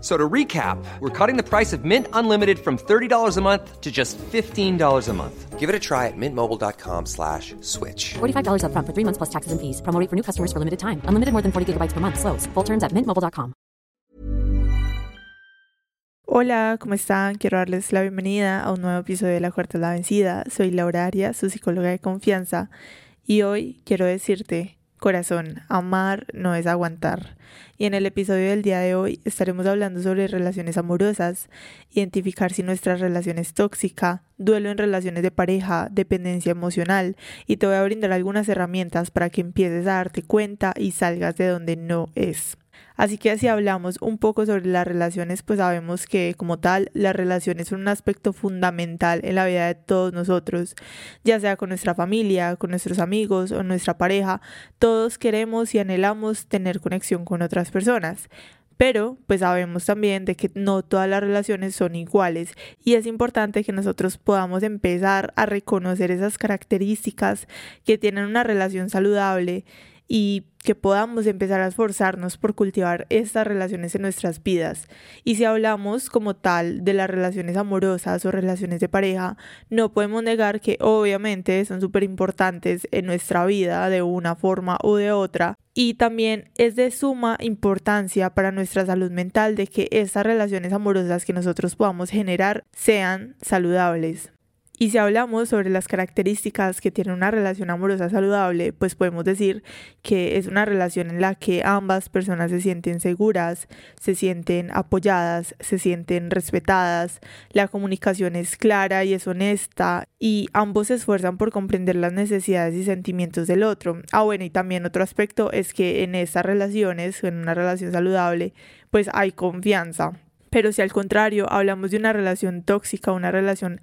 So to recap, we're cutting the price of Mint Unlimited from $30 a month to just $15 a month. Give it a try at mintmobile.com slash switch. $45 up front for three months plus taxes and fees. Promo rate for new customers for limited time. Unlimited more than 40 gigabytes per month. Slows. Full terms at mintmobile.com. Hola, ¿cómo están? Quiero darles la bienvenida a un nuevo episodio de La Cuarta es la Vencida. Soy Laura Arias, su psicóloga de confianza. Y hoy quiero decirte, corazón, amar no es aguantar. Y en el episodio del día de hoy estaremos hablando sobre relaciones amorosas, identificar si nuestra relación es tóxica, duelo en relaciones de pareja, dependencia emocional y te voy a brindar algunas herramientas para que empieces a darte cuenta y salgas de donde no es. Así que si hablamos un poco sobre las relaciones, pues sabemos que como tal, las relaciones son un aspecto fundamental en la vida de todos nosotros, ya sea con nuestra familia, con nuestros amigos o nuestra pareja, todos queremos y anhelamos tener conexión con otras personas. Pero pues sabemos también de que no todas las relaciones son iguales y es importante que nosotros podamos empezar a reconocer esas características que tienen una relación saludable y que podamos empezar a esforzarnos por cultivar estas relaciones en nuestras vidas. Y si hablamos como tal de las relaciones amorosas o relaciones de pareja, no podemos negar que obviamente son súper importantes en nuestra vida de una forma u de otra. Y también es de suma importancia para nuestra salud mental de que estas relaciones amorosas que nosotros podamos generar sean saludables. Y si hablamos sobre las características que tiene una relación amorosa saludable, pues podemos decir que es una relación en la que ambas personas se sienten seguras, se sienten apoyadas, se sienten respetadas, la comunicación es clara y es honesta y ambos se esfuerzan por comprender las necesidades y sentimientos del otro. Ah, bueno, y también otro aspecto es que en estas relaciones, en una relación saludable, pues hay confianza. Pero si al contrario hablamos de una relación tóxica, una relación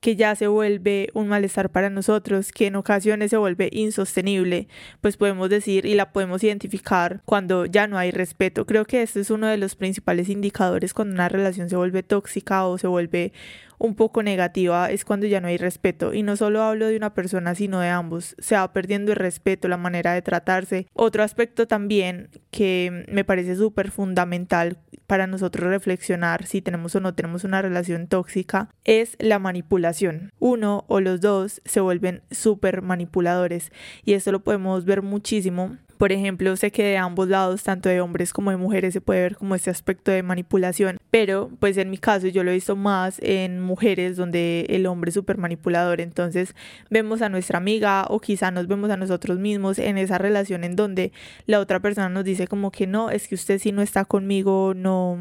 que ya se vuelve un malestar para nosotros, que en ocasiones se vuelve insostenible, pues podemos decir y la podemos identificar cuando ya no hay respeto. Creo que este es uno de los principales indicadores cuando una relación se vuelve tóxica o se vuelve un poco negativa es cuando ya no hay respeto. Y no solo hablo de una persona, sino de ambos. Se va perdiendo el respeto, la manera de tratarse. Otro aspecto también que me parece súper fundamental para nosotros reflexionar si tenemos o no tenemos una relación tóxica es la manipulación. Uno o los dos se vuelven súper manipuladores y esto lo podemos ver muchísimo por ejemplo, sé que de ambos lados, tanto de hombres como de mujeres, se puede ver como este aspecto de manipulación, pero pues en mi caso yo lo he visto más en mujeres donde el hombre es súper manipulador, entonces vemos a nuestra amiga o quizá nos vemos a nosotros mismos en esa relación en donde la otra persona nos dice como que no, es que usted si no está conmigo, no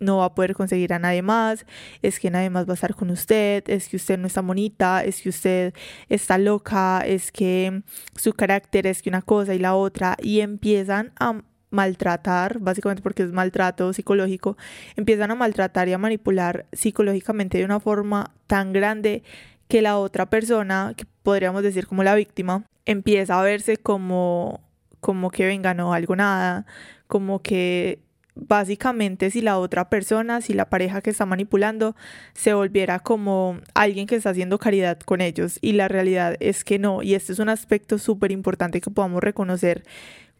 no va a poder conseguir a nadie más, es que nadie más va a estar con usted, es que usted no está bonita, es que usted está loca, es que su carácter es que una cosa y la otra, y empiezan a maltratar, básicamente porque es maltrato psicológico, empiezan a maltratar y a manipular psicológicamente de una forma tan grande que la otra persona, que podríamos decir como la víctima, empieza a verse como como que venga, no algo nada, como que básicamente si la otra persona, si la pareja que está manipulando se volviera como alguien que está haciendo caridad con ellos y la realidad es que no y este es un aspecto súper importante que podamos reconocer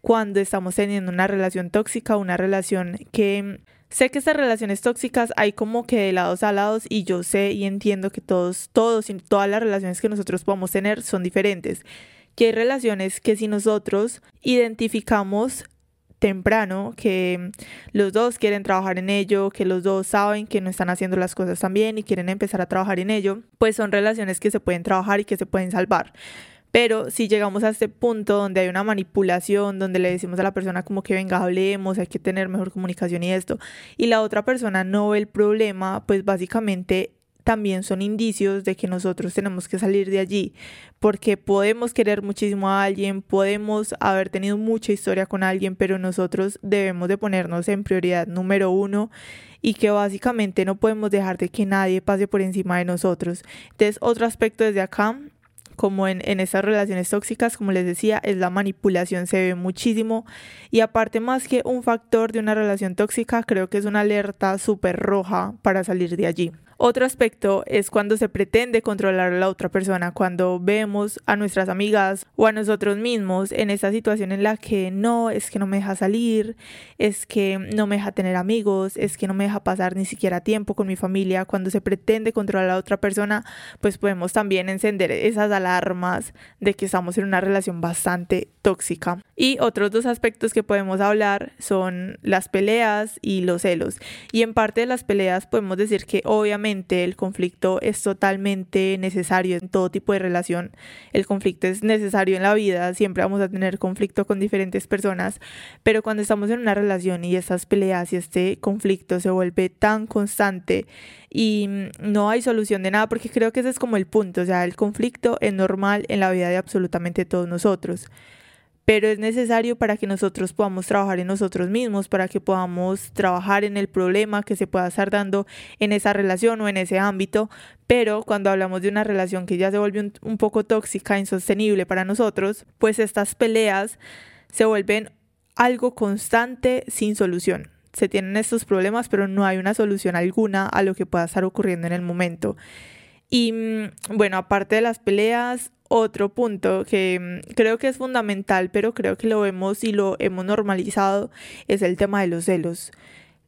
cuando estamos teniendo una relación tóxica, una relación que sé que estas relaciones tóxicas hay como que de lados a lados y yo sé y entiendo que todos, todos y todas las relaciones que nosotros podemos tener son diferentes. Que hay relaciones que si nosotros identificamos temprano, que los dos quieren trabajar en ello, que los dos saben que no están haciendo las cosas tan bien y quieren empezar a trabajar en ello, pues son relaciones que se pueden trabajar y que se pueden salvar. Pero si llegamos a este punto donde hay una manipulación, donde le decimos a la persona como que venga, hablemos, hay que tener mejor comunicación y esto, y la otra persona no ve el problema, pues básicamente también son indicios de que nosotros tenemos que salir de allí, porque podemos querer muchísimo a alguien, podemos haber tenido mucha historia con alguien, pero nosotros debemos de ponernos en prioridad número uno y que básicamente no podemos dejar de que nadie pase por encima de nosotros. Entonces, otro aspecto desde acá como en, en estas relaciones tóxicas, como les decía, es la manipulación, se ve muchísimo. Y aparte más que un factor de una relación tóxica, creo que es una alerta súper roja para salir de allí. Otro aspecto es cuando se pretende controlar a la otra persona, cuando vemos a nuestras amigas o a nosotros mismos en esa situación en la que no, es que no me deja salir, es que no me deja tener amigos, es que no me deja pasar ni siquiera tiempo con mi familia. Cuando se pretende controlar a la otra persona, pues podemos también encender esas alarmas de que estamos en una relación bastante tóxica. Y otros dos aspectos que podemos hablar son las peleas y los celos. Y en parte de las peleas podemos decir que obviamente el conflicto es totalmente necesario en todo tipo de relación. El conflicto es necesario en la vida, siempre vamos a tener conflicto con diferentes personas, pero cuando estamos en una relación y estas peleas y este conflicto se vuelve tan constante y no hay solución de nada, porque creo que ese es como el punto, o sea, el conflicto es normal en la vida de absolutamente todos nosotros pero es necesario para que nosotros podamos trabajar en nosotros mismos, para que podamos trabajar en el problema que se pueda estar dando en esa relación o en ese ámbito. Pero cuando hablamos de una relación que ya se vuelve un, poco tóxica, insostenible para nosotros, pues estas peleas se vuelven algo constante sin solución. Se tienen estos problemas, pero no hay una solución alguna a lo que pueda estar ocurriendo en el momento. Y mm, bueno, aparte de las peleas, otro punto que mm, creo que es fundamental, pero creo que lo vemos y lo hemos normalizado, es el tema de los celos.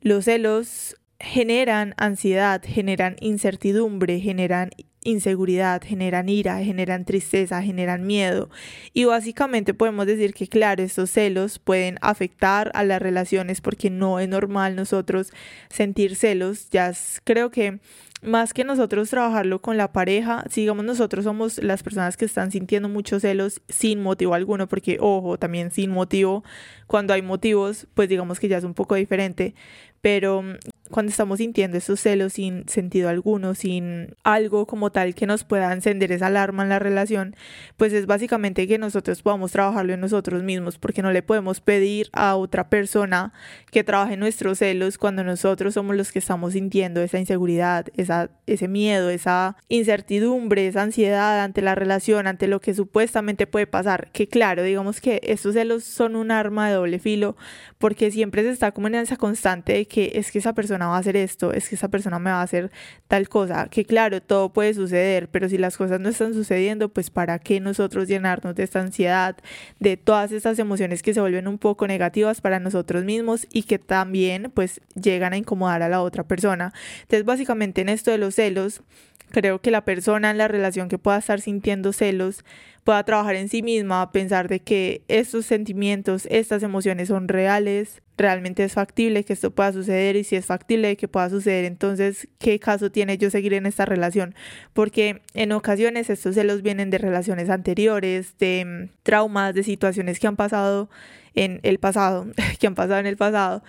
Los celos generan ansiedad, generan incertidumbre, generan inseguridad, generan ira, generan tristeza, generan miedo. Y básicamente podemos decir que, claro, estos celos pueden afectar a las relaciones porque no es normal nosotros sentir celos. Ya creo que más que nosotros trabajarlo con la pareja, sigamos nosotros somos las personas que están sintiendo muchos celos sin motivo alguno, porque ojo, también sin motivo, cuando hay motivos, pues digamos que ya es un poco diferente, pero cuando estamos sintiendo esos celos sin sentido alguno, sin algo como tal que nos pueda encender esa alarma en la relación, pues es básicamente que nosotros podamos trabajarlo en nosotros mismos, porque no le podemos pedir a otra persona que trabaje nuestros celos cuando nosotros somos los que estamos sintiendo esa inseguridad, esa, ese miedo, esa incertidumbre, esa ansiedad ante la relación, ante lo que supuestamente puede pasar. Que claro, digamos que estos celos son un arma de doble filo, porque siempre se está como en esa constante de que es que esa persona va a hacer esto, es que esa persona me va a hacer tal cosa, que claro, todo puede suceder, pero si las cosas no están sucediendo, pues para qué nosotros llenarnos de esta ansiedad, de todas estas emociones que se vuelven un poco negativas para nosotros mismos y que también pues llegan a incomodar a la otra persona. Entonces básicamente en esto de los celos, creo que la persona en la relación que pueda estar sintiendo celos pueda trabajar en sí misma, pensar de que estos sentimientos, estas emociones son reales, realmente es factible que esto pueda suceder y si es factible que pueda suceder, entonces, ¿qué caso tiene yo seguir en esta relación? Porque en ocasiones estos celos vienen de relaciones anteriores, de mm, traumas, de situaciones que han pasado en el pasado, que han pasado en el pasado.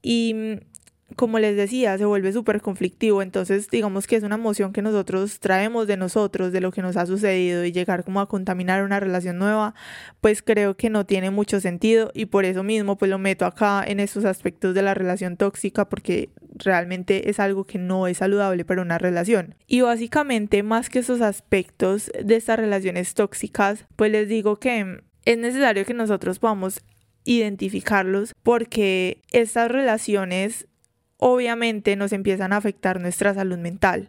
Y mm, como les decía, se vuelve súper conflictivo. Entonces, digamos que es una emoción que nosotros traemos de nosotros, de lo que nos ha sucedido y llegar como a contaminar una relación nueva, pues creo que no tiene mucho sentido y por eso mismo pues lo meto acá en estos aspectos de la relación tóxica porque realmente es algo que no es saludable para una relación. Y básicamente, más que esos aspectos de estas relaciones tóxicas, pues les digo que es necesario que nosotros podamos identificarlos porque estas relaciones obviamente nos empiezan a afectar nuestra salud mental.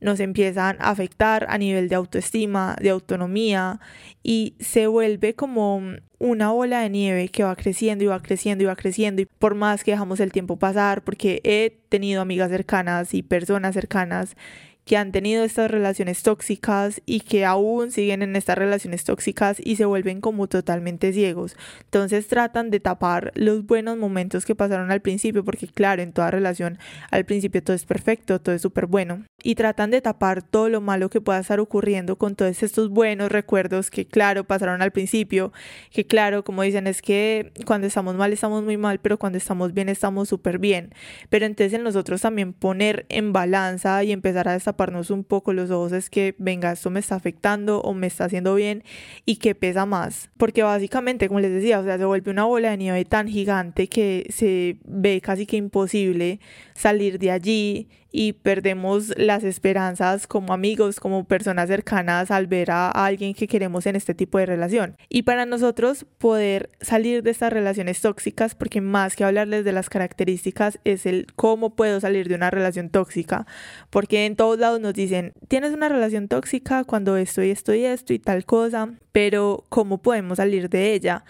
nos empiezan a afectar a nivel de autoestima, de autonomía y se vuelve como una bola de nieve que va creciendo y va creciendo y va creciendo y por más que dejamos el tiempo pasar, porque he tenido amigas cercanas y personas cercanas que han tenido estas relaciones tóxicas y que aún siguen en estas relaciones tóxicas y se vuelven como totalmente ciegos. Entonces tratan de tapar los buenos momentos que pasaron al principio, porque claro, en toda relación al principio todo es perfecto, todo es súper bueno. Y tratan de tapar todo lo malo que pueda estar ocurriendo con todos estos buenos recuerdos que claro pasaron al principio, que claro, como dicen, es que cuando estamos mal estamos muy mal, pero cuando estamos bien estamos súper bien. Pero entonces en nosotros también poner en balanza y empezar a destapar taparnos un poco los ojos es que, venga, esto me está afectando o me está haciendo bien y que pesa más. Porque básicamente, como les decía, o sea, se vuelve una bola de nieve tan gigante que se ve casi que imposible salir de allí y perdemos las esperanzas como amigos, como personas cercanas al ver a alguien que queremos en este tipo de relación. Y para nosotros poder salir de estas relaciones tóxicas, porque más que hablarles de las características es el cómo puedo salir de una relación tóxica, porque en todos lados nos dicen, tienes una relación tóxica cuando esto y esto y esto y tal cosa, pero ¿cómo podemos salir de ella?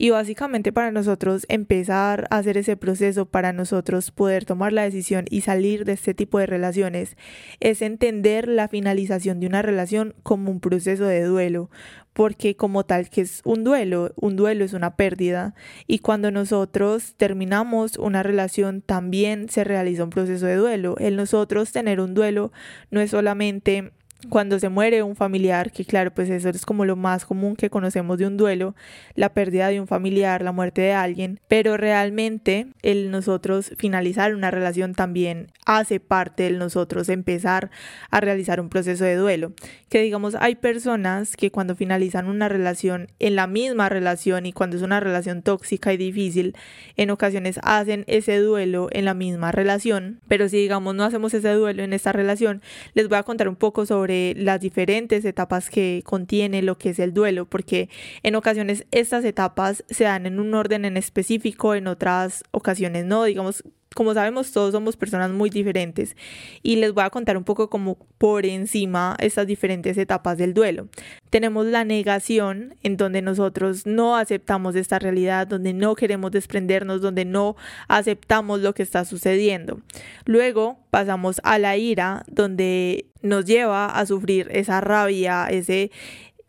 Y básicamente para nosotros empezar a hacer ese proceso, para nosotros poder tomar la decisión y salir de este tipo de relaciones, es entender la finalización de una relación como un proceso de duelo, porque como tal que es un duelo, un duelo es una pérdida y cuando nosotros terminamos una relación también se realiza un proceso de duelo. El nosotros tener un duelo no es solamente cuando se muere un familiar, que claro, pues eso es como lo más común que conocemos de un duelo, la pérdida de un familiar, la muerte de alguien, pero realmente el nosotros finalizar una relación también hace parte del nosotros empezar a realizar un proceso de duelo. Que digamos, hay personas que cuando finalizan una relación en la misma relación y cuando es una relación tóxica y difícil, en ocasiones hacen ese duelo en la misma relación, pero si digamos no hacemos ese duelo en esta relación, les voy a contar un poco sobre las diferentes etapas que contiene lo que es el duelo, porque en ocasiones estas etapas se dan en un orden en específico, en otras ocasiones no, digamos como sabemos, todos somos personas muy diferentes y les voy a contar un poco como por encima estas diferentes etapas del duelo. Tenemos la negación, en donde nosotros no aceptamos esta realidad, donde no queremos desprendernos, donde no aceptamos lo que está sucediendo. Luego pasamos a la ira, donde nos lleva a sufrir esa rabia, ese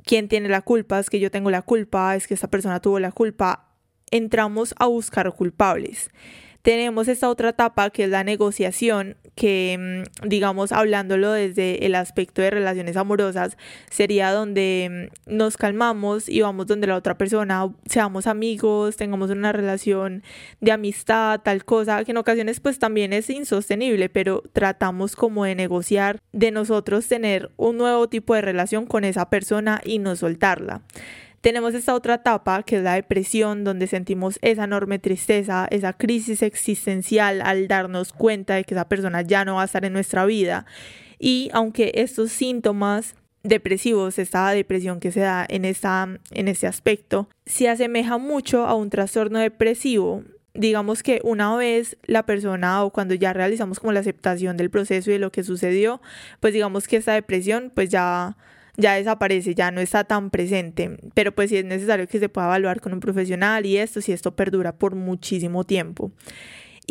quién tiene la culpa, es que yo tengo la culpa, es que esta persona tuvo la culpa. Entramos a buscar culpables. Tenemos esta otra etapa que es la negociación, que mm, digamos hablándolo desde el aspecto de relaciones amorosas, sería donde mm, nos calmamos y vamos donde la otra persona, seamos amigos, tengamos una relación de amistad, tal cosa, que en ocasiones pues también es insostenible, pero tratamos como de negociar, de nosotros tener un nuevo tipo de relación con esa persona y no soltarla. Tenemos esta otra etapa que es la depresión, donde sentimos esa enorme tristeza, esa crisis existencial al darnos cuenta de que esa persona ya no va a estar en nuestra vida. Y aunque estos síntomas depresivos, esta depresión que se da en, esta, en este aspecto, se asemeja mucho a un trastorno depresivo. Digamos que una vez la persona o cuando ya realizamos como la aceptación del proceso y de lo que sucedió, pues digamos que esta depresión pues ya ya desaparece, ya no está tan presente, pero pues sí es necesario que se pueda evaluar con un profesional y esto si esto perdura por muchísimo tiempo.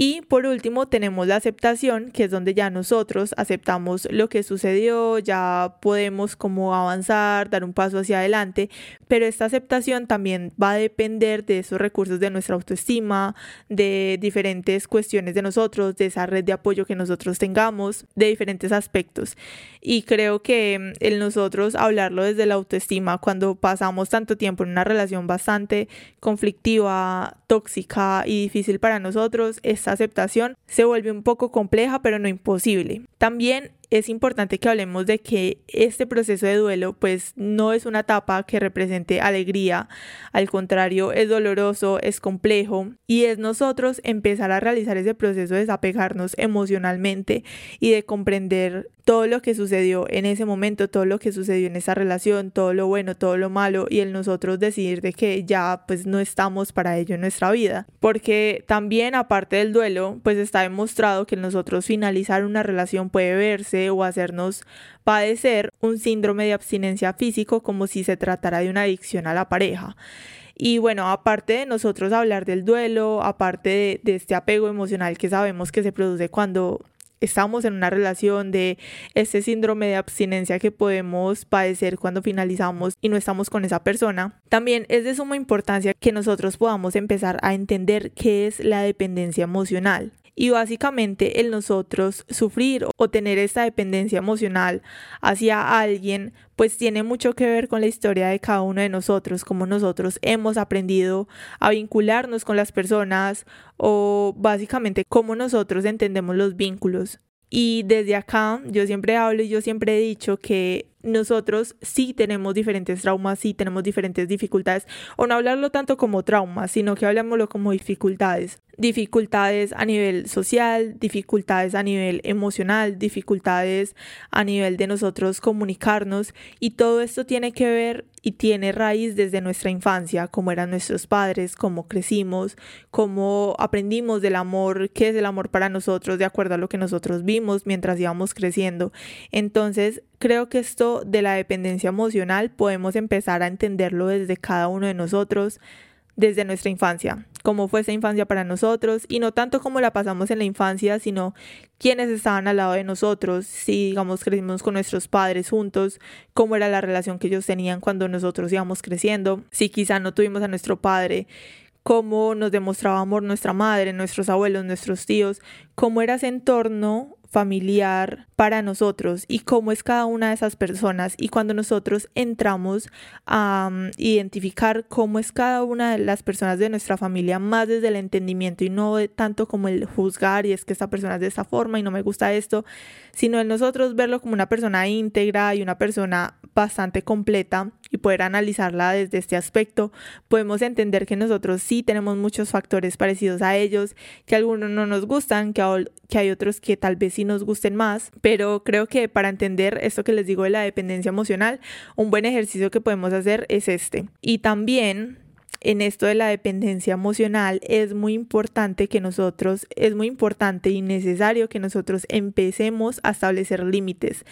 Y por último tenemos la aceptación, que es donde ya nosotros aceptamos lo que sucedió, ya podemos como avanzar, dar un paso hacia adelante, pero esta aceptación también va a depender de esos recursos de nuestra autoestima, de diferentes cuestiones de nosotros, de esa red de apoyo que nosotros tengamos, de diferentes aspectos. Y creo que mm, el nosotros hablarlo desde la autoestima, cuando pasamos tanto tiempo en una relación bastante conflictiva, tóxica y difícil para nosotros, esta aceptación se vuelve un poco compleja, pero no imposible. También es importante que hablemos de que este proceso de duelo pues no es una etapa que represente alegría, al contrario es doloroso, es complejo y es nosotros empezar a realizar ese proceso de desapegarnos emocionalmente y de comprender todo lo que sucedió en ese momento, todo lo que sucedió en esa relación, todo lo bueno, todo lo malo y el nosotros decidir de que ya pues no estamos para ello en nuestra vida. Porque también aparte del duelo pues está demostrado que nosotros finalizar una relación puede verse o hacernos padecer un síndrome de abstinencia físico como si se tratara de una adicción a la pareja. Y bueno, aparte de nosotros hablar del duelo, aparte de, de, este apego emocional que sabemos que se produce cuando estamos en una relación, de este síndrome de abstinencia que podemos padecer cuando finalizamos y no estamos con esa persona, también es de suma importancia que nosotros podamos empezar a entender qué es la dependencia emocional y básicamente el nosotros sufrir o tener esta dependencia emocional hacia alguien pues tiene mucho que ver con la historia de cada uno de nosotros, como nosotros hemos aprendido a vincularnos con las personas o básicamente cómo nosotros entendemos los vínculos. Y desde acá yo siempre hablo y yo siempre he dicho que nosotros sí tenemos diferentes traumas, sí tenemos diferentes dificultades, o no hablarlo tanto como traumas, sino que hablámoslo como dificultades. Dificultades a nivel social, dificultades a nivel emocional, dificultades a nivel de nosotros comunicarnos y todo esto tiene que ver y tiene raíz desde nuestra infancia, cómo eran nuestros padres, cómo crecimos, cómo aprendimos del amor, qué es el amor para nosotros de acuerdo a lo que nosotros vimos mientras íbamos creciendo. Entonces, Creo que esto de la dependencia emocional podemos empezar a entenderlo desde cada uno de nosotros, desde nuestra infancia, cómo fue esa infancia para nosotros y no tanto cómo la pasamos en la infancia, sino quiénes estaban al lado de nosotros, si digamos crecimos con nuestros padres juntos, cómo era la relación que ellos tenían cuando nosotros íbamos creciendo, si quizá no tuvimos a nuestro padre, cómo nos demostraba amor nuestra madre, nuestros abuelos, nuestros tíos, cómo era ese entorno familiar para nosotros y cómo es cada una de esas personas. Y cuando nosotros entramos a mm, identificar cómo es cada una de las personas de nuestra familia más desde el entendimiento y no tanto como el juzgar y es que esta persona es de esta forma y no me gusta esto, sino en nosotros verlo como una persona íntegra y una persona bastante completa y poder analizarla desde este aspecto, podemos entender que nosotros sí tenemos muchos factores parecidos a ellos, que algunos no nos gustan, que, hay otros que tal vez sí nos gusten más, pero creo que para entender esto que les digo de la dependencia emocional, un buen ejercicio que podemos hacer es este. Y también en esto de la dependencia emocional es muy importante que nosotros, es muy importante y necesario que nosotros empecemos a establecer límites,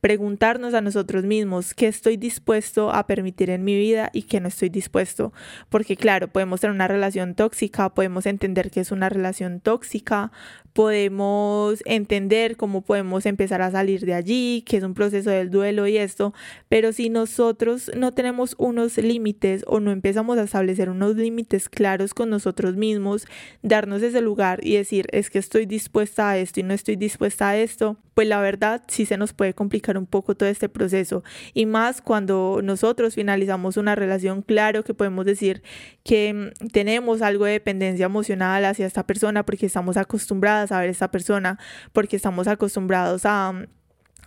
preguntarnos a nosotros mismos qué estoy dispuesto a permitir en mi vida y qué no estoy dispuesto, porque claro, podemos tener una relación tóxica, podemos entender que es una relación tóxica, podemos entender cómo podemos empezar a salir de allí, que es un proceso del duelo y esto, pero si nosotros no tenemos unos límites o no empezamos a establecer unos límites claros con nosotros mismos, darnos ese lugar y decir, es que estoy dispuesta a esto y no estoy dispuesta a esto, pues la verdad sí se nos puede complicar un poco todo este proceso. Y más cuando nosotros finalizamos una relación, claro que podemos decir que mm, tenemos algo de dependencia emocional hacia esta persona porque estamos acostumbrados a ver esta persona porque estamos acostumbrados a mm,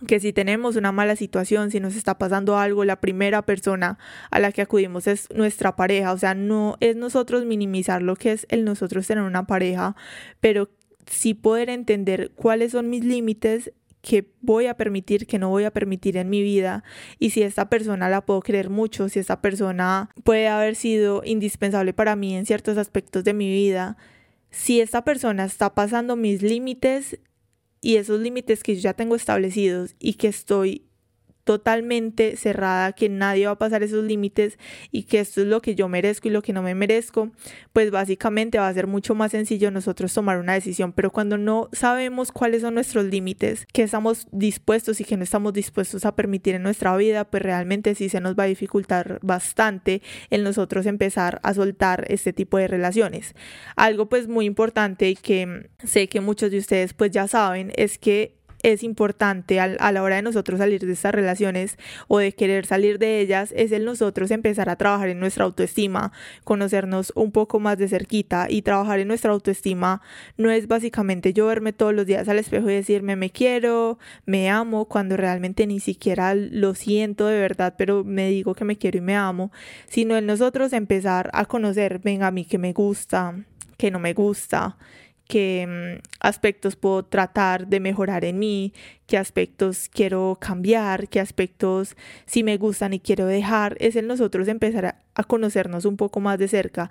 que si tenemos una mala situación, si nos está pasando algo, la primera persona a la que acudimos es nuestra pareja. O sea, no es nosotros minimizar lo que es el nosotros tener una pareja, pero sí poder entender cuáles son mis límites que voy a permitir, que no voy a permitir en mi vida y si esta persona la puedo creer mucho, si esta persona puede haber sido indispensable para mí en ciertos aspectos de mi vida, si esta persona está pasando mis límites y esos límites que yo ya tengo establecidos y que estoy totalmente cerrada, que nadie va a pasar esos límites y que esto es lo que yo merezco y lo que no me merezco, pues básicamente va a ser mucho más sencillo nosotros tomar una decisión. Pero cuando no sabemos cuáles son nuestros límites, que estamos dispuestos y que no estamos dispuestos a permitir en nuestra vida, pues realmente sí se nos va a dificultar bastante el nosotros empezar a soltar este tipo de relaciones. Algo pues muy importante y que sé que muchos de ustedes pues ya saben es que es importante a, la hora de nosotros salir de estas relaciones o de querer salir de ellas es el nosotros empezar a trabajar en nuestra autoestima, conocernos un poco más de cerquita y trabajar en nuestra autoestima no es básicamente yo verme todos los días al espejo y decirme me quiero, me amo, cuando realmente ni siquiera lo siento de verdad, pero me digo que me quiero y me amo, sino el nosotros empezar a conocer, venga a mí que me gusta, que no me gusta, qué mm, aspectos puedo tratar de mejorar en mí, qué aspectos quiero cambiar, qué aspectos si me gustan y quiero dejar, es el nosotros empezar a, conocernos un poco más de cerca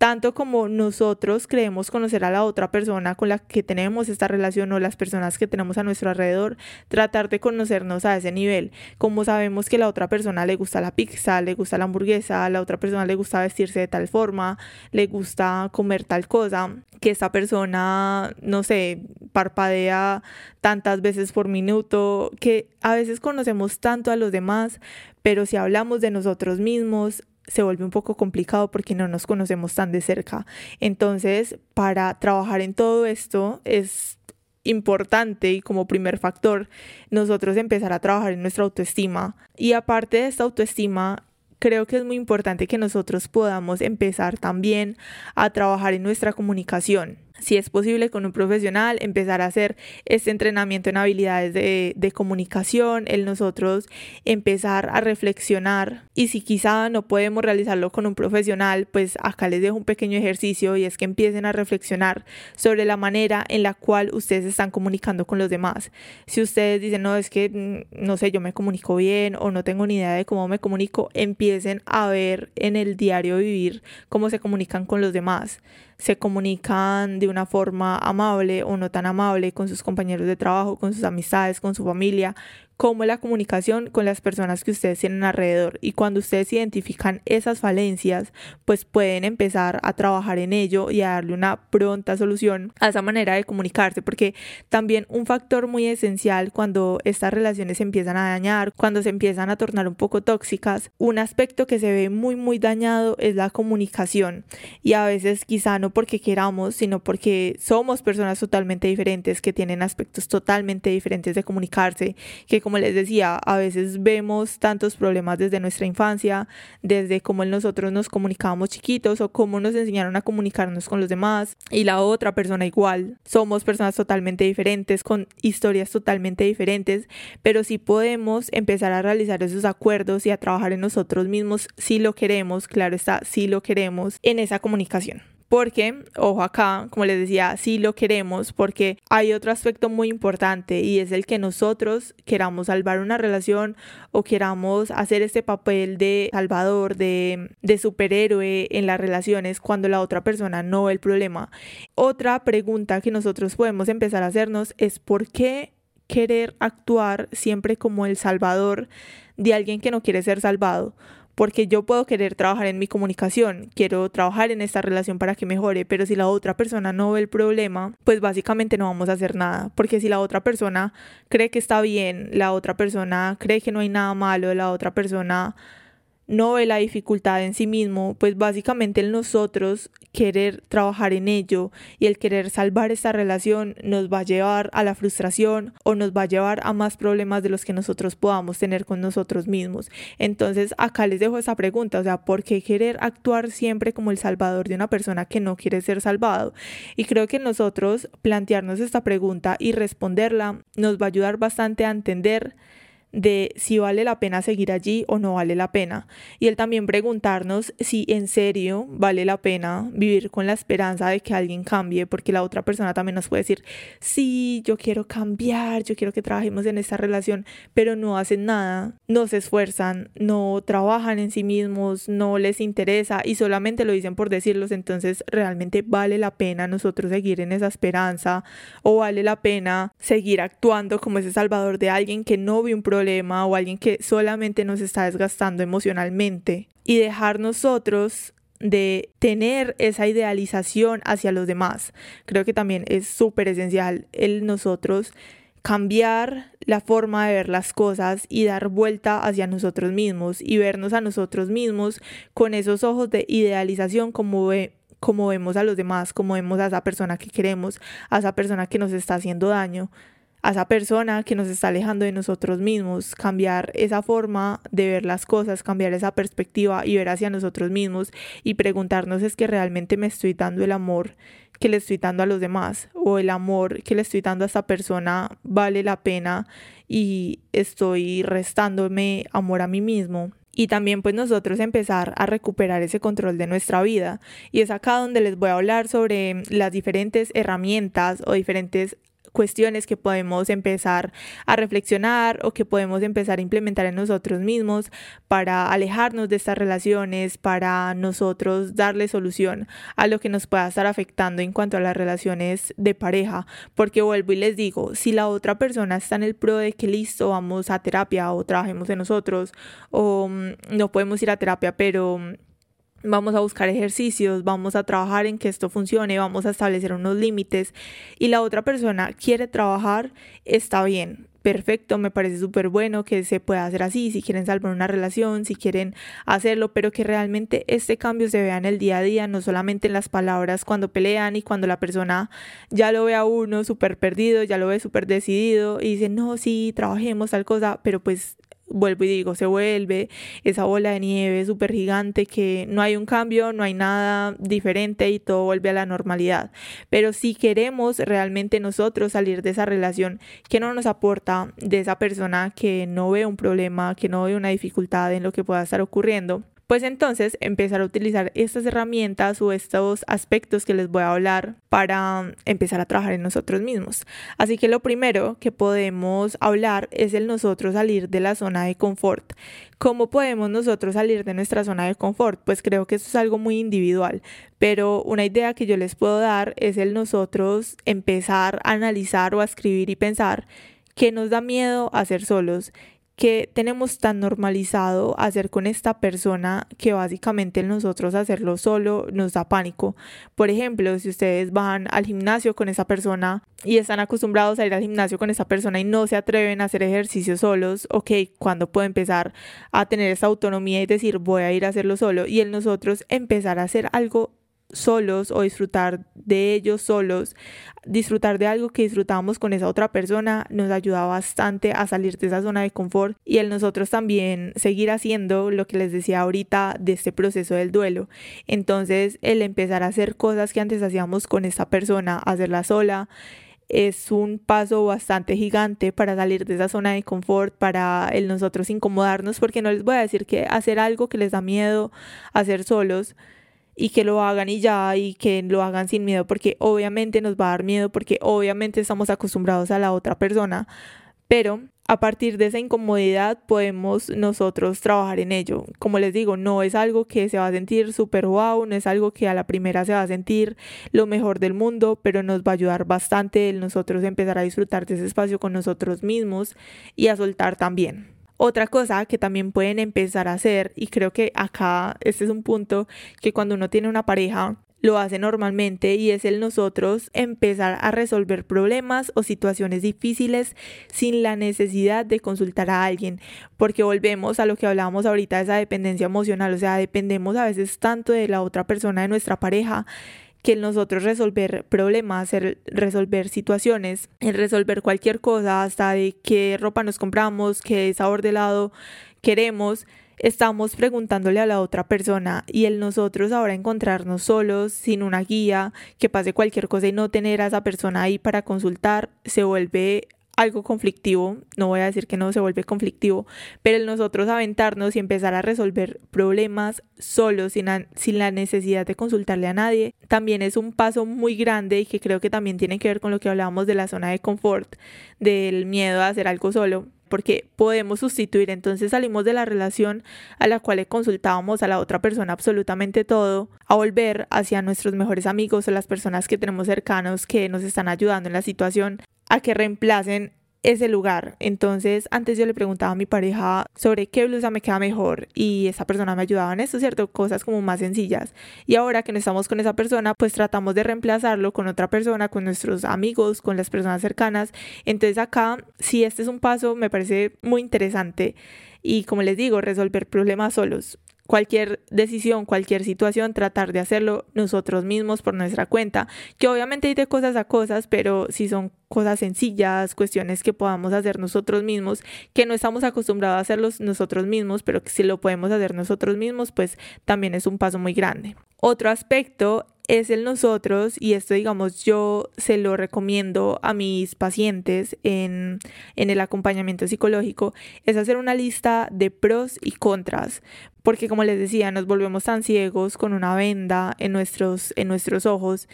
tanto como nosotros creemos conocer a la otra persona con la que tenemos esta relación o las personas que tenemos a nuestro alrededor, tratar de conocernos a ese nivel. Como sabemos que a la otra persona le gusta la pizza, le gusta la hamburguesa, a la otra persona le gusta vestirse de tal forma, le gusta comer tal cosa, que esta persona, no sé, parpadea tantas veces por minuto, que a veces conocemos tanto a los demás, pero si hablamos de nosotros mismos, se vuelve un poco complicado porque no nos conocemos tan de cerca. Entonces, para trabajar en todo esto es importante y como primer factor nosotros empezar a trabajar en nuestra autoestima. Y aparte de esta autoestima, creo que es muy importante que nosotros podamos empezar también a trabajar en nuestra comunicación si es posible con un profesional, empezar a hacer este entrenamiento en habilidades de, comunicación, el nosotros empezar a reflexionar y si quizá no podemos realizarlo con un profesional, pues acá les dejo un pequeño ejercicio y es que empiecen a reflexionar sobre la manera en la cual ustedes están comunicando con los demás. Si ustedes dicen, no, es que, mm, no sé, yo me comunico bien o no tengo ni idea de cómo me comunico, empiecen a ver en el diario vivir cómo se comunican con los demás se comunican de una forma amable o no tan amable con sus compañeros de trabajo, con sus amistades, con su familia, cómo la comunicación con las personas que ustedes tienen alrededor. Y cuando ustedes identifican esas falencias, pues pueden empezar a trabajar en ello y a darle una pronta solución a esa manera de comunicarse, porque también un factor muy esencial cuando estas relaciones se empiezan a dañar, cuando se empiezan a tornar un poco tóxicas, un aspecto que se ve muy muy dañado es la comunicación. Y a veces quizá no porque queramos, sino porque somos personas totalmente diferentes que tienen aspectos totalmente diferentes de comunicarse, que como les decía, a veces vemos tantos problemas desde nuestra infancia, desde cómo nosotros nos comunicábamos chiquitos o cómo nos enseñaron a comunicarnos con los demás y la otra persona igual. Somos personas totalmente diferentes, con historias totalmente diferentes, pero sí podemos empezar a realizar esos acuerdos y a trabajar en nosotros mismos si lo queremos, claro está, si lo queremos en esa comunicación. Porque, ojo acá, como les decía, sí lo queremos, porque hay otro aspecto muy importante y es el que nosotros queramos salvar una relación o queramos hacer este papel de salvador, de, de superhéroe en las relaciones cuando la otra persona no ve el problema. Otra pregunta que nosotros podemos empezar a hacernos es por qué querer actuar siempre como el salvador de alguien que no quiere ser salvado porque yo puedo querer trabajar en mi comunicación, quiero trabajar en esta relación para que mejore, pero si la otra persona no ve el problema, pues básicamente no vamos a hacer nada, porque si la otra persona cree que está bien, la otra persona cree que no hay nada malo, la otra persona no ve la dificultad en sí mismo, pues básicamente el nosotros querer trabajar en ello y el querer salvar esta relación nos va a llevar a la frustración o nos va a llevar a más problemas de los que nosotros podamos tener con nosotros mismos. Entonces acá les dejo esa pregunta, o sea, ¿por qué querer actuar siempre como el salvador de una persona que no quiere ser salvado? Y creo que nosotros plantearnos esta pregunta y responderla nos va a ayudar bastante a entender de si vale la pena seguir allí o no vale la pena. Y él también preguntarnos si en serio vale la pena vivir con la esperanza de que alguien cambie, porque la otra persona también nos puede decir, sí, yo quiero cambiar, yo quiero que trabajemos en esta relación, pero no hacen nada, no se esfuerzan, no trabajan en sí mismos, no les interesa y solamente lo dicen por decirlos, entonces realmente vale la pena nosotros seguir en esa esperanza o vale la pena seguir actuando como ese salvador de alguien que no ve un problema o alguien que solamente nos está desgastando emocionalmente y dejar nosotros de tener esa idealización hacia los demás. Creo que también es súper esencial el nosotros cambiar la forma de ver las cosas y dar vuelta hacia nosotros mismos y vernos a nosotros mismos con esos ojos de idealización como, ve, como vemos a los demás, como vemos a esa persona que queremos, a esa persona que nos está haciendo daño a esa persona que nos está alejando de nosotros mismos, cambiar esa forma de ver las cosas, cambiar esa perspectiva y ver hacia nosotros mismos y preguntarnos es que realmente me estoy dando el amor que le estoy dando a los demás o el amor que le estoy dando a esta persona vale la pena y estoy restándome amor a mí mismo y también pues nosotros empezar a recuperar ese control de nuestra vida. Y es acá donde les voy a hablar sobre las diferentes herramientas o diferentes cuestiones que podemos empezar a reflexionar o que podemos empezar a implementar en nosotros mismos para alejarnos de estas relaciones, para nosotros darle solución a lo que nos pueda estar afectando en cuanto a las relaciones de pareja. Porque vuelvo y les digo, si la otra persona está en el pro de que listo, vamos a terapia o trabajemos en nosotros o mm, no podemos ir a terapia, pero mm, vamos a buscar ejercicios, vamos a trabajar en que esto funcione, vamos a establecer unos límites y la otra persona quiere trabajar, está bien. Perfecto, me parece súper bueno que se pueda hacer así, si quieren salvar una relación, si quieren hacerlo, pero que realmente este cambio se vea en el día a día, no solamente en las palabras cuando pelean y cuando la persona ya lo ve a uno súper perdido, ya lo ve súper decidido y dice, no, sí, trabajemos tal cosa, pero pues vuelvo y digo, se vuelve esa bola de nieve súper gigante que no hay un cambio, no hay nada diferente y todo vuelve a la normalidad. Pero si queremos realmente nosotros salir de esa relación que no nos aporta, de esa persona que no ve un problema, que no ve una dificultad en lo que pueda estar ocurriendo, pues entonces empezar a utilizar estas herramientas o estos aspectos que les voy a hablar para empezar a trabajar en nosotros mismos. Así que lo primero que podemos hablar es el nosotros salir de la zona de confort. ¿Cómo podemos nosotros salir de nuestra zona de confort? Pues creo que eso es algo muy individual, pero una idea que yo les puedo dar es el nosotros empezar a analizar o a escribir y pensar qué nos da miedo hacer solos, que tenemos tan normalizado hacer con esta persona que básicamente nosotros hacerlo solo nos da pánico. Por ejemplo, si ustedes van al gimnasio con esa persona y están acostumbrados a ir al gimnasio con esa persona y no se atreven a hacer ejercicios solos, ok, ¿cuándo puedo empezar a tener esa autonomía y decir voy a ir a hacerlo solo? Y el nosotros empezar a hacer algo solos o disfrutar de ellos solos, disfrutar de algo que disfrutamos con esa otra persona nos ayuda bastante a salir de esa zona de confort y el nosotros también seguir haciendo lo que les decía ahorita de este proceso del duelo. Entonces el empezar a hacer cosas que antes hacíamos con esta persona, hacerla sola, es un paso bastante gigante para salir de esa zona de confort, para el nosotros incomodarnos, porque no les voy a decir que hacer algo que les da miedo hacer solos, y que lo hagan y ya y que lo hagan sin miedo porque obviamente nos va a dar miedo porque obviamente estamos acostumbrados a la otra persona, pero a partir de esa incomodidad podemos nosotros trabajar en ello. Como les digo, no es algo que se va a sentir súper wow, no es algo que a la primera se va a sentir lo mejor del mundo, pero nos va a ayudar bastante el nosotros empezar a disfrutar de ese espacio con nosotros mismos y a soltar también. Otra cosa que también pueden empezar a hacer, y creo que acá este es un punto que cuando uno tiene una pareja, lo hace normalmente y es el nosotros empezar a resolver problemas o situaciones difíciles sin la necesidad de consultar a alguien, porque volvemos a lo que hablábamos ahorita esa dependencia emocional, o sea, dependemos a veces tanto de la otra persona, de nuestra pareja, que nosotros resolver problemas, resolver situaciones, resolver cualquier cosa, hasta de qué ropa nos compramos, qué sabor de helado queremos, estamos preguntándole a la otra persona. Y el nosotros ahora encontrarnos solos, sin una guía, que pase cualquier cosa y no tener a esa persona ahí para consultar, se vuelve algo conflictivo, no voy a decir que no se vuelve conflictivo, pero el nosotros aventarnos y empezar a resolver problemas solos, sin, sin la necesidad de consultarle a nadie, también es un paso muy grande y que creo que también tiene que ver con lo que hablábamos de la zona de confort, del miedo a hacer algo solo porque podemos sustituir, entonces salimos de la relación a la cual le consultábamos a la otra persona absolutamente todo, a volver hacia nuestros mejores amigos o las personas que tenemos cercanos que nos están ayudando en la situación, a que reemplacen ese lugar. Entonces, antes yo le preguntaba a mi pareja sobre qué blusa me queda mejor y esa persona me ayudaba en eso, ¿cierto? Cosas como más sencillas. Y ahora que no estamos con esa persona, pues tratamos de reemplazarlo con otra persona, con nuestros amigos, con las personas cercanas. Entonces, acá, si este es un paso, me parece muy interesante. Y como les digo, resolver problemas solos cualquier decisión, cualquier situación, tratar de hacerlo nosotros mismos por nuestra cuenta, que obviamente hay de cosas a cosas, pero si son cosas sencillas, cuestiones que podamos hacer nosotros mismos, que no estamos acostumbrados a hacerlos nosotros mismos, pero que si lo podemos hacer nosotros mismos, pues también es un paso muy grande. Otro aspecto es el nosotros y esto digamos yo se lo recomiendo a mis pacientes en, en, el acompañamiento psicológico es hacer una lista de pros y contras. Porque como les decía nos volvemos tan ciegos con una venda en nuestros, en nuestros ojos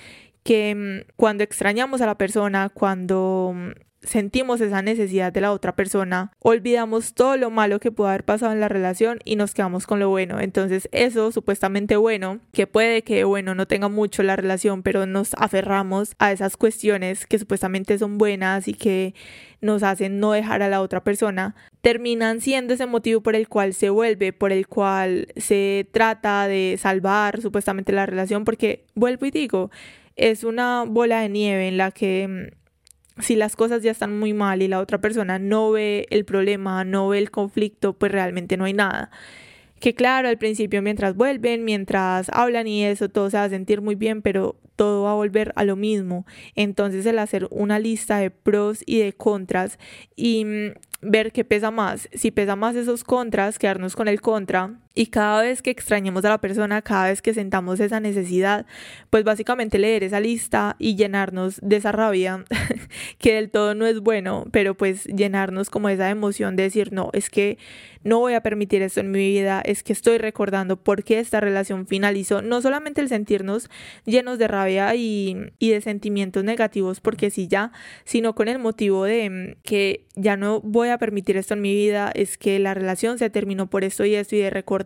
que mm, cuando extrañamos a la persona, cuando mm, sentimos esa necesidad de la otra persona, olvidamos todo lo malo que pudo haber pasado en la relación y nos quedamos con lo bueno. Entonces eso supuestamente bueno, que puede que bueno no tenga mucho la relación, pero nos aferramos a esas cuestiones que supuestamente son buenas y que nos hacen no dejar a la otra persona, terminan siendo ese motivo por el cual se vuelve, por el cual se trata de salvar supuestamente la relación, porque vuelvo y digo, es una bola de nieve en la que mm, si las cosas ya están muy mal y la otra persona no ve el problema, no ve el conflicto, pues realmente no hay nada. Que claro, al principio mientras vuelven, mientras hablan y eso, todo se va a sentir muy bien, pero todo va a volver a lo mismo. Entonces el hacer una lista de pros y de contras y mm, ver qué pesa más. Si pesa más esos contras, quedarnos con el contra. Y cada vez que extrañemos a la persona, cada vez que sentamos esa necesidad, pues básicamente leer esa lista y llenarnos de esa rabia, que del todo no es bueno, pero pues llenarnos como esa emoción de decir, no, es que no voy a permitir esto en mi vida, es que estoy recordando por qué esta relación finalizó. No solamente el sentirnos llenos de rabia y, y de sentimientos negativos, porque sí ya, sino con el motivo de mm, que ya no voy a permitir esto en mi vida, es que la relación se terminó por esto y esto y de recordar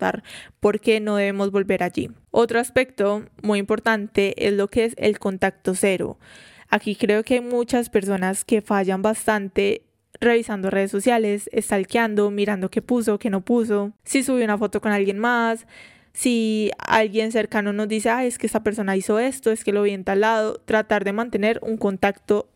por qué no debemos volver allí. Otro aspecto muy importante es lo que es el contacto cero. Aquí creo que hay muchas personas que fallan bastante revisando redes sociales, stalkeando, mirando qué puso, qué no puso, si subió una foto con alguien más, si alguien cercano nos dice, ah, es que esa persona hizo esto, es que lo vi en lado, tratar de mantener un contacto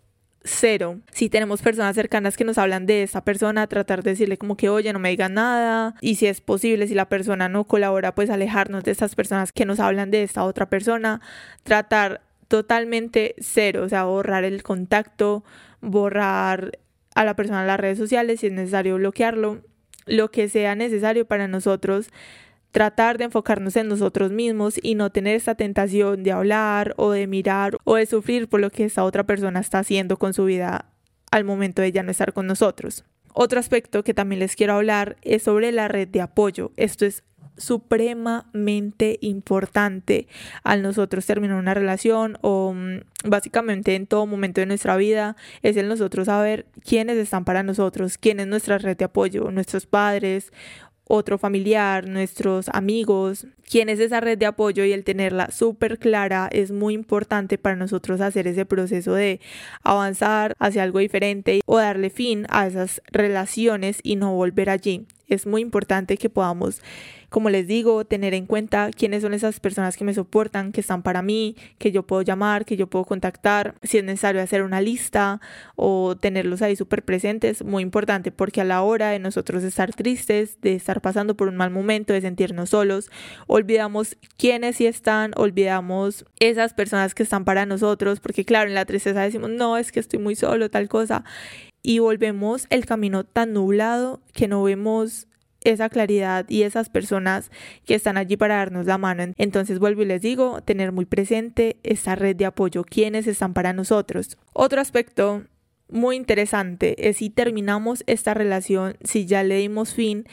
cero. Si tenemos personas cercanas que nos hablan de esa persona, tratar de decirle como que, oye, no me digan nada. Y si es posible, si la persona no colabora, pues alejarnos de estas personas que nos hablan de esta otra persona. Tratar totalmente cero, o sea, borrar el contacto, borrar a la persona en las redes sociales, si es necesario bloquearlo, lo que sea necesario para nosotros tratar de enfocarnos en nosotros mismos y no tener esta tentación de hablar o de mirar o de sufrir por lo que esa otra persona está haciendo con su vida al momento de ya no estar con nosotros. Otro aspecto que también les quiero hablar es sobre la red de apoyo. Esto es supremamente importante al nosotros terminar una relación o mm, básicamente en todo momento de nuestra vida es el nosotros saber quiénes están para nosotros, quién es nuestra red de apoyo, nuestros padres otro familiar, nuestros amigos, quién es esa red de apoyo y el tenerla súper clara es muy importante para nosotros hacer ese proceso de avanzar hacia algo diferente o darle fin a esas relaciones y no volver allí. Es muy importante que podamos como les digo, tener en cuenta quiénes son esas personas que me soportan, que están para mí, que yo puedo llamar, que yo puedo contactar, si es necesario hacer una lista o tenerlos ahí súper presentes, muy importante porque a la hora de nosotros estar tristes, de estar pasando por un mal momento, de sentirnos solos, olvidamos quiénes sí están, olvidamos esas personas que están para nosotros, porque claro, en la tristeza decimos, no, es que estoy muy solo, tal cosa, y volvemos el camino tan nublado que no vemos esa claridad y esas personas que están allí para darnos la mano. Entonces vuelvo y les digo, tener muy presente esa red de apoyo, quienes están para nosotros. Otro aspecto muy interesante es si terminamos esta relación, si ya le dimos fin,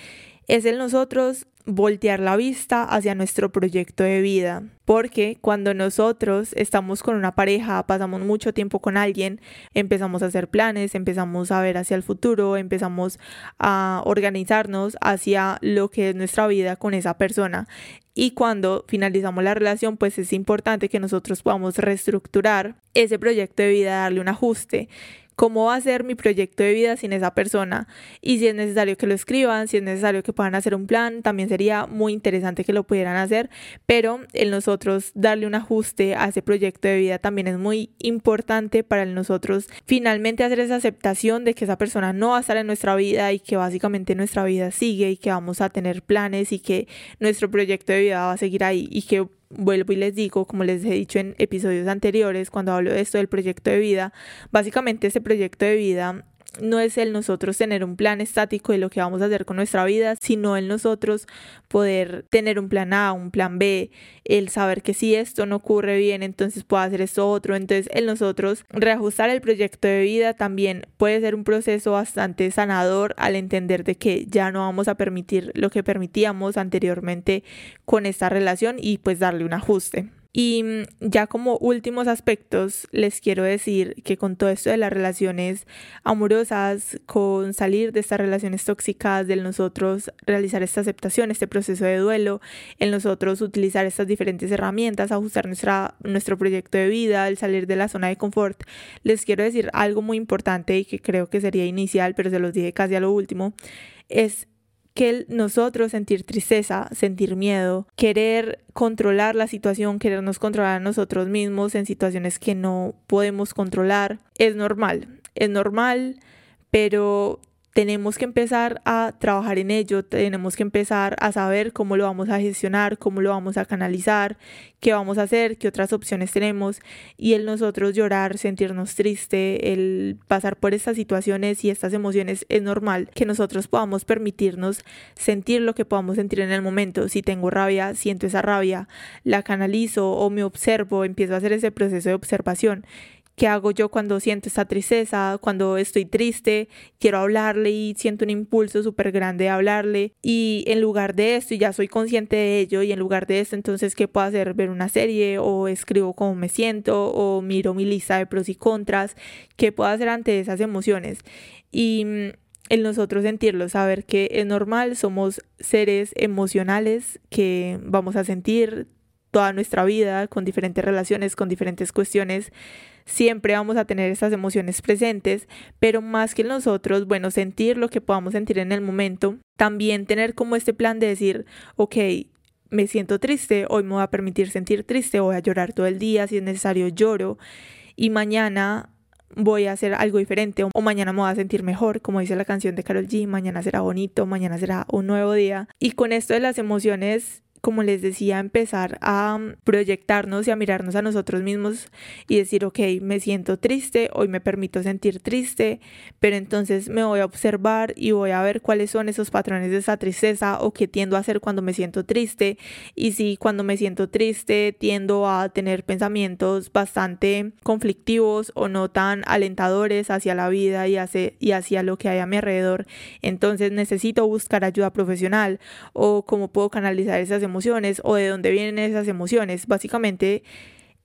es el nosotros voltear la vista hacia nuestro proyecto de vida. Porque cuando nosotros estamos con una pareja, pasamos mucho tiempo con alguien, empezamos a hacer planes, empezamos a ver hacia el futuro, empezamos a organizarnos hacia lo que es nuestra vida con esa persona. Y cuando finalizamos la relación, pues es importante que nosotros podamos reestructurar ese proyecto de vida, darle un ajuste cómo va a ser mi proyecto de vida sin esa persona. Y si es necesario que lo escriban, si es necesario que puedan hacer un plan, también sería muy interesante que lo pudieran hacer, pero el nosotros darle un ajuste a ese proyecto de vida también es muy importante para el nosotros finalmente hacer esa aceptación de que esa persona no va a estar en nuestra vida y que básicamente nuestra vida sigue y que vamos a tener planes y que nuestro proyecto de vida va a seguir ahí y que vuelvo y les digo, como les he dicho en episodios anteriores, cuando hablo de esto del proyecto de vida, básicamente ese proyecto de vida no es el nosotros tener un plan estático de lo que vamos a hacer con nuestra vida, sino el nosotros poder tener un plan A, un plan B, el saber que si esto no ocurre bien, entonces puedo hacer esto otro. Entonces, el nosotros reajustar el proyecto de vida también puede ser un proceso bastante sanador al entender de que ya no vamos a permitir lo que permitíamos anteriormente con esta relación y pues darle un ajuste. Y mm, ya como últimos aspectos, les quiero decir que con todo esto de las relaciones amorosas, con salir de estas relaciones tóxicas, de nosotros realizar esta aceptación, este proceso de duelo, en nosotros utilizar estas diferentes herramientas, ajustar nuestra, nuestro proyecto de vida, el salir de la zona de confort, les quiero decir algo muy importante y que creo que sería inicial, pero se los dije casi a lo último, es que nosotros sentir tristeza, sentir miedo, querer controlar la situación, querernos controlar a nosotros mismos en situaciones que no podemos controlar, es normal, es normal, pero tenemos que empezar a trabajar en ello, tenemos que empezar a saber cómo lo vamos a gestionar, cómo lo vamos a canalizar, qué vamos a hacer, qué otras opciones tenemos y el nosotros llorar, sentirnos triste, el pasar por estas situaciones y estas emociones es normal que nosotros podamos permitirnos sentir lo que podamos sentir en el momento. Si tengo rabia, siento esa rabia, la canalizo o me observo, empiezo a hacer ese proceso de observación ¿Qué hago yo cuando siento esta tristeza? Cuando estoy triste, quiero hablarle y siento un impulso súper grande de hablarle. Y en lugar de esto, y ya soy consciente de ello, y en lugar de esto, entonces, ¿qué puedo hacer? Ver una serie o escribo cómo me siento o miro mi lista de pros y contras. ¿Qué puedo hacer ante esas emociones? Y mm, en nosotros sentirlo, saber que es normal, somos seres emocionales que vamos a sentir toda nuestra vida con diferentes relaciones, con diferentes cuestiones siempre vamos a tener esas emociones presentes, pero más que nosotros, bueno, sentir lo que podamos sentir en el momento, también tener como este plan de decir, ok, me siento triste, hoy me voy a permitir sentir triste, voy a llorar todo el día, si es necesario lloro, y mañana voy a hacer algo diferente o mañana me voy a sentir mejor, como dice la canción de Carol G, mañana será bonito, mañana será un nuevo día. Y con esto de las emociones como les decía, empezar a mm, proyectarnos y a mirarnos a nosotros mismos y decir, ok, me siento triste, hoy me permito sentir triste, pero entonces me voy a observar y voy a ver cuáles son esos patrones de esa tristeza o qué tiendo a hacer cuando me siento triste. Y si cuando me siento triste tiendo a tener pensamientos bastante conflictivos o no tan alentadores hacia la vida y hacia, y hacia lo que hay a mi alrededor, entonces necesito buscar ayuda profesional o cómo puedo canalizar esas emociones emociones o de dónde vienen esas emociones. Básicamente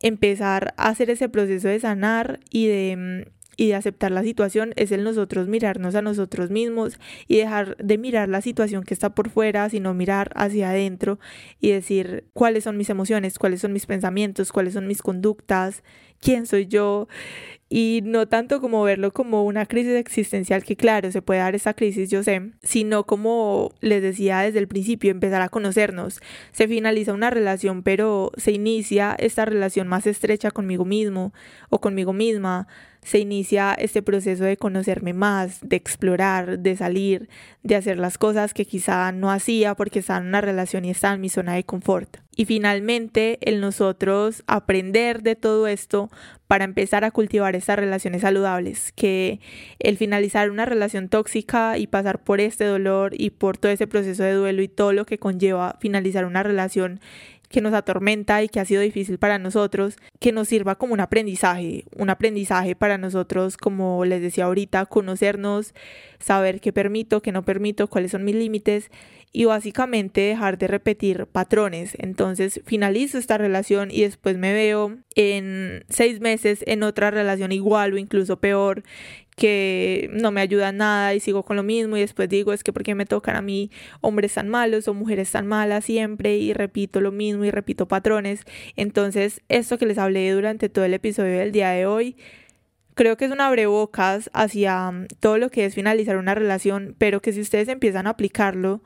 empezar a hacer ese proceso de sanar y de, mm, y de aceptar la situación es el nosotros mirarnos a nosotros mismos y dejar de mirar la situación que está por fuera, sino mirar hacia adentro y decir cuáles son mis emociones, cuáles son mis pensamientos, cuáles son mis conductas, quién soy yo y no tanto como verlo como una crisis existencial, que claro, se puede dar esa crisis, yo sé, sino como les decía desde el principio, empezar a conocernos. Se finaliza una relación, pero se inicia esta relación más estrecha conmigo mismo o conmigo misma se inicia este proceso de conocerme más, de explorar, de salir, de hacer las cosas que quizá no hacía porque estaba en una relación y estaba en mi zona de confort. Y finalmente, el nosotros aprender de todo esto para empezar a cultivar estas relaciones saludables, que el finalizar una relación tóxica y pasar por este dolor y por todo ese proceso de duelo y todo lo que conlleva finalizar una relación que nos atormenta y que ha sido difícil para nosotros, que nos sirva como un aprendizaje, un aprendizaje para nosotros, como les decía ahorita, conocernos, saber qué permito, qué no permito, cuáles son mis límites y básicamente dejar de repetir patrones. Entonces finalizo esta relación y después me veo en seis meses en otra relación igual o incluso peor que no me ayuda nada y sigo con lo mismo y después digo es que porque me tocan a mí hombres tan malos o mujeres tan malas siempre y repito lo mismo y repito patrones. Entonces esto que les hablé durante todo el episodio del día de hoy creo que es un abrebocas hacia todo lo que es finalizar una relación, pero que si ustedes empiezan a aplicarlo,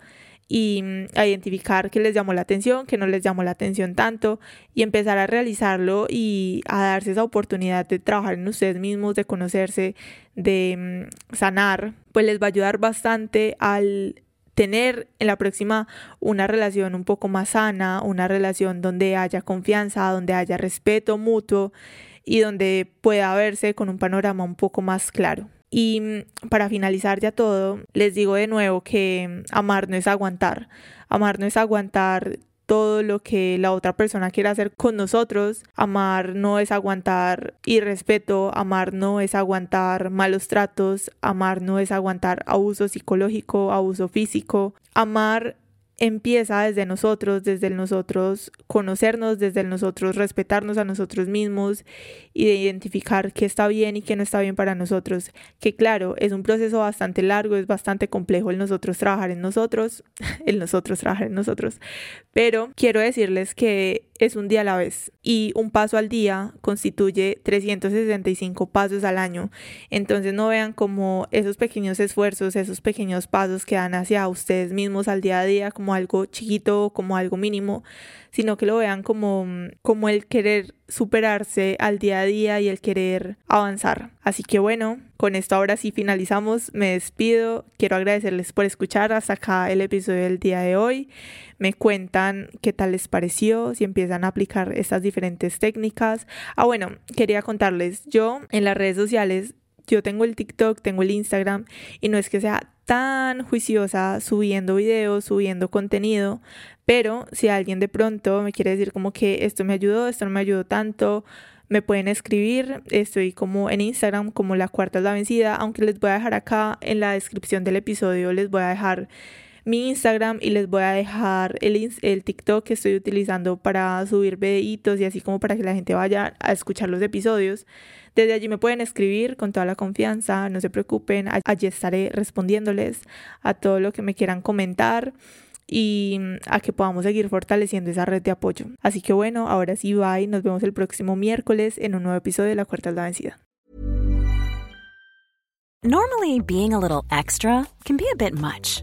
y mm, a identificar qué les llamó la atención, qué no les llamó la atención tanto y empezar a realizarlo y a darse esa oportunidad de trabajar en ustedes mismos, de conocerse, de mm, sanar, pues les va a ayudar bastante al tener en la próxima una relación un poco más sana, una relación donde haya confianza, donde haya respeto mutuo y donde pueda verse con un panorama un poco más claro. Y mm, para finalizar ya todo, les digo de nuevo que amar no es aguantar. Amar no es aguantar todo lo que la otra persona quiere hacer con nosotros. Amar no es aguantar irrespeto, amar no es aguantar malos tratos, amar no es aguantar abuso psicológico, abuso físico. Amar empieza desde nosotros, desde el nosotros conocernos, desde el nosotros respetarnos a nosotros mismos y de identificar qué está bien y qué no está bien para nosotros. Que claro, es un proceso bastante largo, es bastante complejo el nosotros trabajar en nosotros, el nosotros trabajar en nosotros, pero quiero decirles que es un día a la vez y un paso al día constituye 365 pasos al año. Entonces no vean como esos pequeños esfuerzos, esos pequeños pasos que dan hacia ustedes mismos al día a día como algo chiquito, como algo mínimo, sino que lo vean como, como el querer superarse al día a día y el querer avanzar. Así que bueno, con esto ahora sí finalizamos, me despido, quiero agradecerles por escuchar hasta acá el episodio del día de hoy, me cuentan qué tal les pareció, si empiezan a aplicar estas diferentes técnicas. Ah bueno, quería contarles, yo en las redes sociales yo tengo el TikTok, tengo el Instagram y no es que sea tan juiciosa subiendo videos, subiendo contenido, pero si alguien de pronto me quiere decir como que esto me ayudó, esto no me ayudó tanto, me pueden escribir, estoy como en Instagram como la cuarta es la vencida, aunque les voy a dejar acá en la descripción del episodio, les voy a dejar mi Instagram y les voy a dejar el, el TikTok que estoy utilizando para subir videitos y así como para que la gente vaya a escuchar los episodios. Desde allí me pueden escribir con toda la confianza, no se preocupen, allí estaré respondiéndoles a todo lo que me quieran comentar y a que podamos seguir fortaleciendo esa red de apoyo. Así que bueno, ahora sí, bye, nos vemos el próximo miércoles en un nuevo episodio de La Cuarta es la Vencida. Normally, being a little extra can be a bit much,